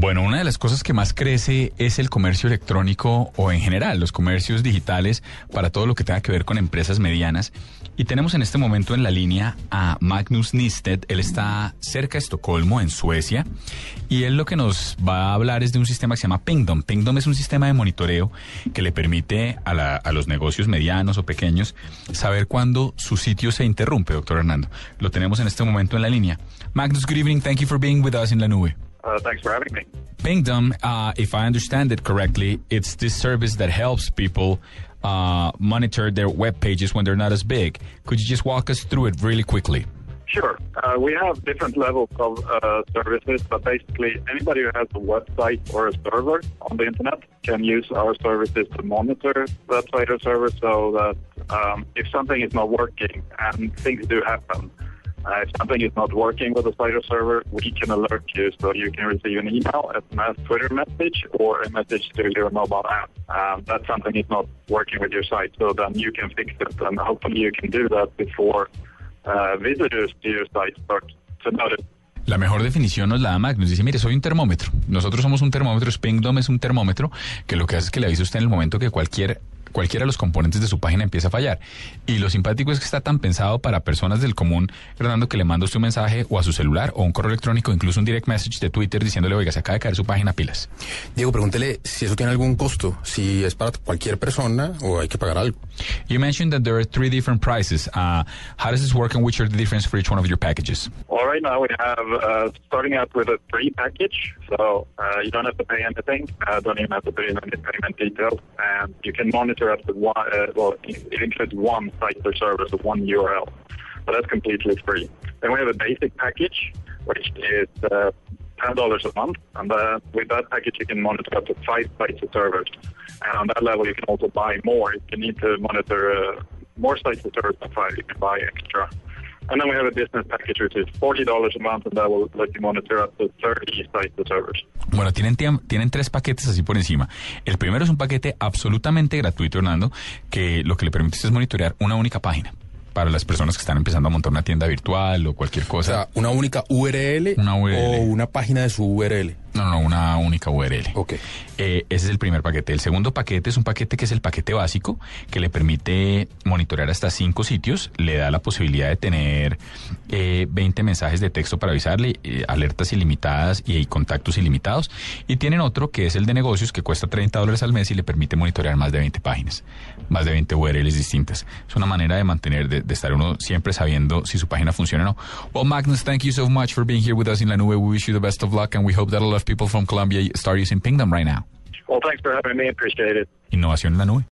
Bueno, una de las cosas que más crece es el comercio electrónico o en general los comercios digitales para todo lo que tenga que ver con empresas medianas. Y tenemos en este momento en la línea a Magnus Nisted. Él está cerca de Estocolmo, en Suecia. Y él lo que nos va a hablar es de un sistema que se llama Pingdom. Pingdom es un sistema de monitoreo que le permite a, la, los negocios medianos o pequeños saber cuándo su sitio se interrumpe, doctor Hernando. Lo tenemos en este momento en la línea. Magnus, good evening. Thank you for being with us in la nube. Uh, thanks for having me. Pingdom, uh, if I understand it correctly, it's this service that helps people uh, monitor their web pages when they're not as big. Could you just walk us through it really quickly? Sure. Uh, we have different levels of uh, services, but basically anybody who has a website or a server on the internet can use our services to monitor that site or server so that um, if something is not working, and things do happen, uh, if something is not working with the or server, we can alert you so you can receive an email, SMS, Twitter message, or a message to your mobile app um, that something is not working with your site. So then you can fix it, and hopefully you can do that before uh, visitors to your site start to notice. La mejor definición nos la da Magnus. Dice, mire, soy un termómetro. Nosotros somos un termómetro. Spingdom es un termómetro que lo que hace es que le avisa usted en el momento que cualquier cualquiera de los componentes de su página empieza a fallar. Y lo simpático es que está tan pensado para personas del común, Fernando, que le manda usted un mensaje o a su celular o un correo electrónico, incluso un direct message de Twitter diciéndole, oiga, se acaba de caer su página pilas. Diego, pregúntele si eso tiene algún costo, si es para cualquier persona o hay que pagar algo. You mentioned that there are three different prices. Uh, how does this work and which are the difference for each one of your packages? Well, right now we have uh, starting out with a free package, so uh, you don't have to pay anything, uh, don't even have to pay any payment details, and you can monitor up to one. Uh, well, it includes one site server, so one URL, but that's completely free. Then we have a basic package, which is uh, ten dollars a month, and uh, with that package you can monitor up to five sites or servers. And on that level, you can also buy more. If you need to monitor uh, more sites or servers than five, you can buy extra. And then we have a business package, which is $40 a month, and that will let you monitor up to 30 sites or servers. Bueno, tienen, tienen tres paquetes así por encima. El primero es un paquete absolutamente gratuito, Hernando, que lo que le permite es monitorear una única página para las personas que están empezando a montar una tienda virtual o cualquier cosa. O sea, una única URL, Una URL. o una página de su URL. No, no, una única URL. Ok. Eh, ese es el primer paquete. El segundo paquete es un paquete que es el paquete básico, que le permite monitorear hasta cinco sitios, le da la posibilidad de tener eh, 20 mensajes de texto para avisarle, eh, alertas ilimitadas y, contactos ilimitados. Y tienen otro que es el de negocios, que cuesta 30 dólares al mes y le permite monitorear más de 20 páginas, más de 20 URLs distintas. Es una manera de mantener, de, de estar uno siempre sabiendo si su página funciona o no. Well, Magnus, thank you so much for being here with us in La Nube. We wish you the best of luck and we hope that a lot of people from Colombia start using Pingdom right now. Well, thanks for having me. Appreciate it. Innovación en la nube.